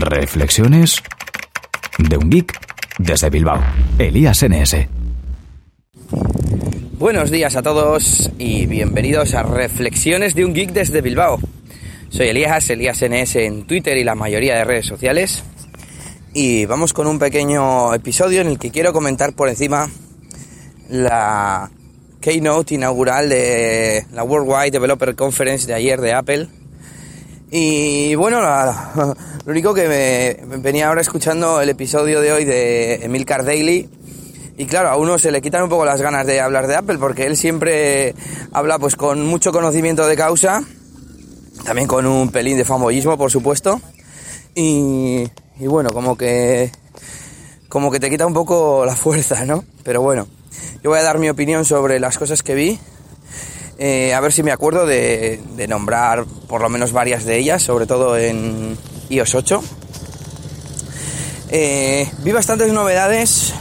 Reflexiones de un geek desde Bilbao. Elías NS. Buenos días a todos y bienvenidos a Reflexiones de un geek desde Bilbao. Soy Elías, Elías NS en Twitter y la mayoría de redes sociales. Y vamos con un pequeño episodio en el que quiero comentar por encima la keynote inaugural de la Worldwide Developer Conference de ayer de Apple. Y bueno, lo único que me, venía ahora escuchando el episodio de hoy de Emilcar Daily. Y claro, a uno se le quitan un poco las ganas de hablar de Apple porque él siempre habla pues con mucho conocimiento de causa, también con un pelín de famoyismo, por supuesto. Y, y bueno, como que como que te quita un poco la fuerza, ¿no? Pero bueno, yo voy a dar mi opinión sobre las cosas que vi. Eh, a ver si me acuerdo de, nombrar por lo menos varias de ellas, sobre todo en iOS 8. Eh, vi bastantes novedades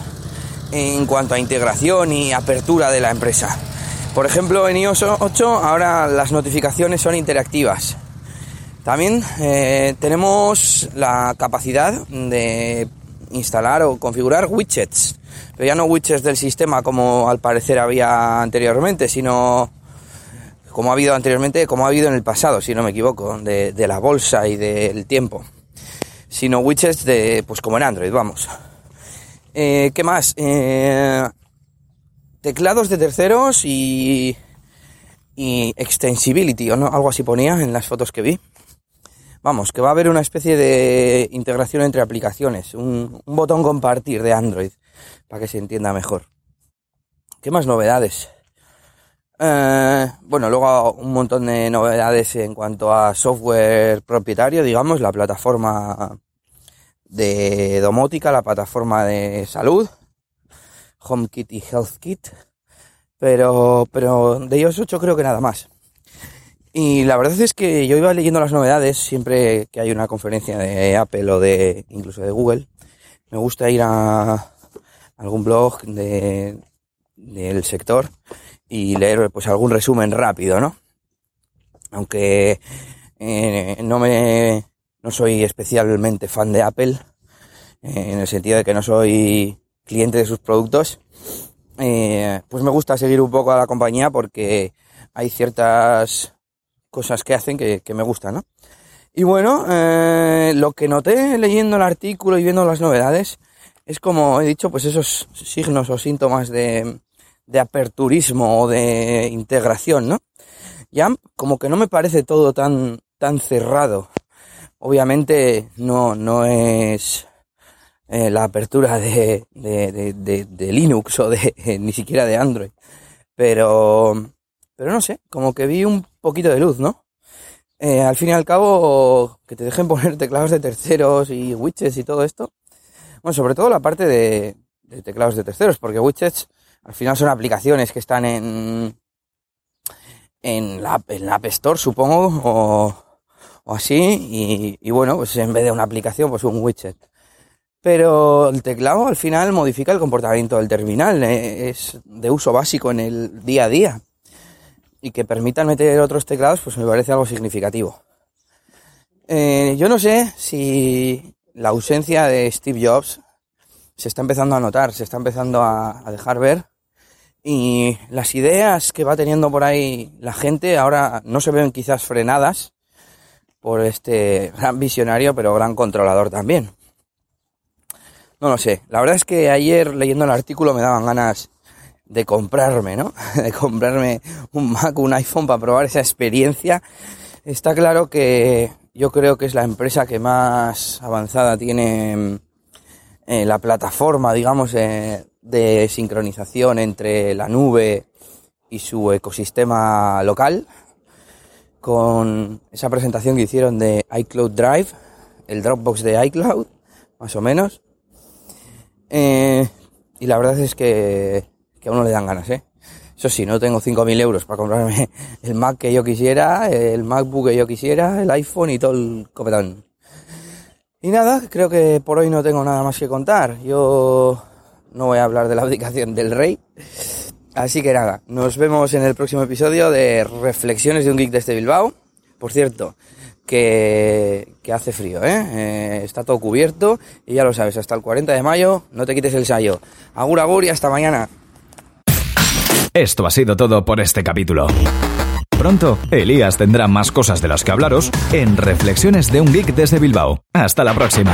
en cuanto a integración y apertura de la empresa. Por ejemplo, en iOS 8 ahora las notificaciones son interactivas. También eh, tenemos la capacidad de instalar o configurar widgets pero ya no widgets del sistema como al parecer había anteriormente, sino como ha habido anteriormente, como ha habido en el pasado, si no me equivoco, de, la bolsa y del tiempo, sino widgets de, pues como en Android, vamos. Eh, ¿Qué más? Eh, teclados de terceros y, y extensibility, o no, algo así ponía en las fotos que vi. Vamos, que va a haber una especie de integración entre aplicaciones, un botón compartir de Android para que se entienda mejor. ¿Qué más novedades? Eh, bueno, luego un montón de novedades en cuanto a software propietario, digamos, la plataforma de domótica, la plataforma de salud, HomeKit y HealthKit, pero, pero de ellos ocho creo que nada más. Y la verdad es que yo iba leyendo las novedades siempre que hay una conferencia de Apple o de incluso de Google. Me gusta ir a, algún blog de, del sector y leer pues algún resumen rápido, ¿no? Aunque eh, no me no soy especialmente fan de Apple, eh, en el sentido de que no soy cliente de sus productos, eh, pues me gusta seguir un poco a la compañía porque hay ciertas cosas que hacen que, que me gustan, ¿no? Y bueno, lo que noté leyendo el artículo y viendo las novedades es como he dicho, pues esos signos o síntomas de, de aperturismo o de integración, ¿no? Ya como que no me parece todo tan, tan cerrado. Obviamente no, no es eh, la apertura de, de, de, de, Linux o de ni siquiera de Android. Pero, pero no sé, como que vi un poquito de luz, ¿no? Eh, al fin y al cabo, que te dejen poner teclados de terceros y widgets y todo esto, bueno, sobre todo la parte de, teclados de terceros, porque widgets al final son aplicaciones que están en, en, la, App Store, supongo, o, así, y, bueno, pues en vez de una aplicación, pues un widget. Pero el teclado al final modifica el comportamiento del terminal, eh, es de uso básico en el día a día. Y que permitan meter otros teclados, pues me parece algo significativo. Eh, yo no sé si la ausencia de Steve Jobs se está empezando a notar, se está empezando a, dejar ver. Y las ideas que va teniendo por ahí la gente ahora no se ven quizás frenadas por este gran visionario, pero gran controlador también. No lo sé. La verdad es que ayer leyendo el artículo me daban ganas de comprarme, ¿no? De comprarme un Mac, un iPhone para probar esa experiencia. Está claro que yo creo que es la empresa que más avanzada tiene eh, la plataforma, digamos, eh, de sincronización entre la nube y su ecosistema local, con esa presentación que hicieron de iCloud Drive, el Dropbox de iCloud, más o menos. Eh, y la verdad es que, que a uno le dan ganas, ¿eh? Eso sí, no tengo 5.000 euros para comprarme el Mac que yo quisiera, el MacBook que yo quisiera, el iPhone y todo el copetón. Y nada, creo que por hoy no tengo nada más que contar. Yo no voy a hablar de la abdicación del rey. Así que nada, nos vemos en el próximo episodio de Reflexiones de un Geek desde Bilbao. Por cierto, que, que hace frío, ¿eh? ¿eh? Está todo cubierto y ya lo sabes, hasta el 40 de mayo no te quites el sayo. Agur, agur y hasta mañana. Esto ha sido todo por este capítulo. Pronto, Elías tendrá más cosas de las que hablaros en Reflexiones de un Geek desde Bilbao. Hasta la próxima.